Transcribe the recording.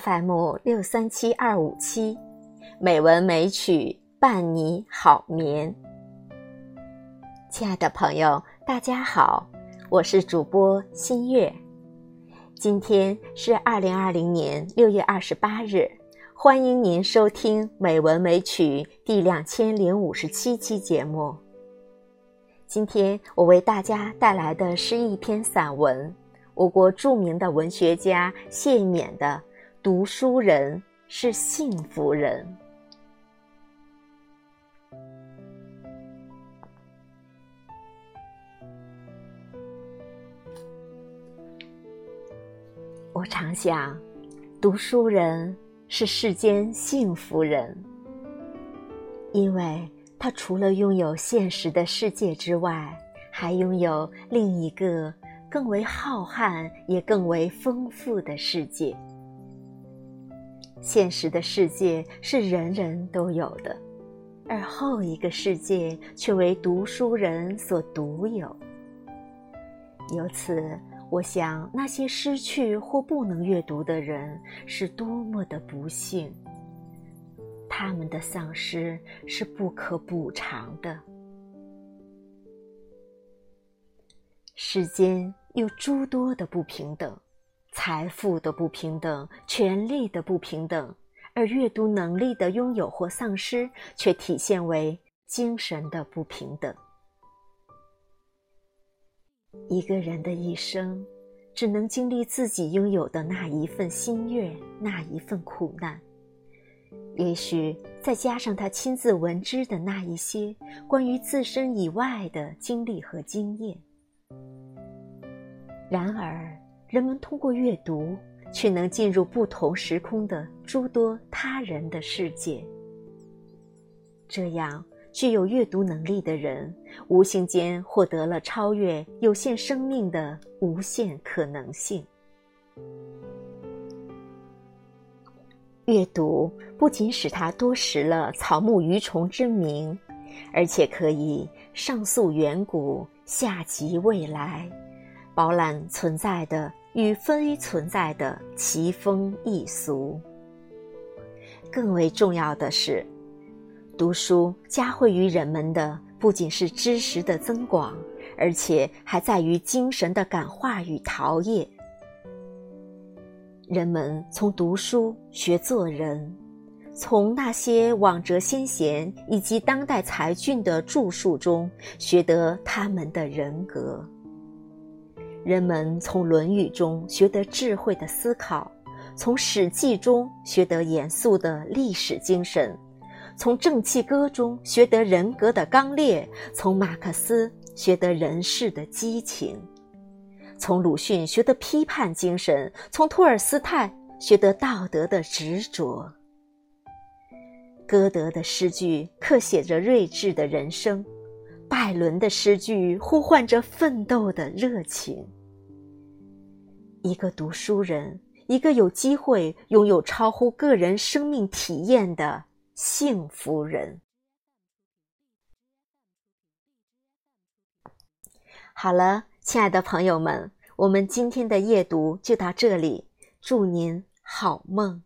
FM 六三七二五七，美文美曲伴你好眠。亲爱的朋友，大家好，我是主播新月。今天是二零二零年六月二十八日，欢迎您收听《美文美曲》第两千零五十七期节目。今天我为大家带来的是一篇散文，我国著名的文学家谢冕的《读书人是幸福人》。我常想，读书人是世间幸福人，因为他除了拥有现实的世界之外，还拥有另一个更为浩瀚也更为丰富的世界。现实的世界是人人都有的，而后一个世界却为读书人所独有。由此。我想，那些失去或不能阅读的人是多么的不幸。他们的丧失是不可补偿的。世间有诸多的不平等，财富的不平等，权力的不平等，而阅读能力的拥有或丧失，却体现为精神的不平等。一个人的一生，只能经历自己拥有的那一份心悦，那一份苦难。也许再加上他亲自闻知的那一些关于自身以外的经历和经验。然而，人们通过阅读，却能进入不同时空的诸多他人的世界。这样。具有阅读能力的人，无形间获得了超越有限生命的无限可能性。阅读不仅使他多识了草木鱼虫之名，而且可以上溯远古，下及未来，饱览存在的与非存在的奇风异俗。更为重要的是。读书加惠于人们的不仅是知识的增广，而且还在于精神的感化与陶冶。人们从读书学做人，从那些往哲先贤以及当代才俊的著述中学得他们的人格。人们从《论语》中学得智慧的思考，从《史记》中学得严肃的历史精神。从《正气歌》中学得人格的刚烈，从马克思学得人世的激情，从鲁迅学得批判精神，从托尔斯泰学得道德的执着。歌德的诗句刻写着睿智的人生，拜伦的诗句呼唤着奋斗的热情。一个读书人，一个有机会拥有超乎个人生命体验的。幸福人。好了，亲爱的朋友们，我们今天的夜读就到这里，祝您好梦。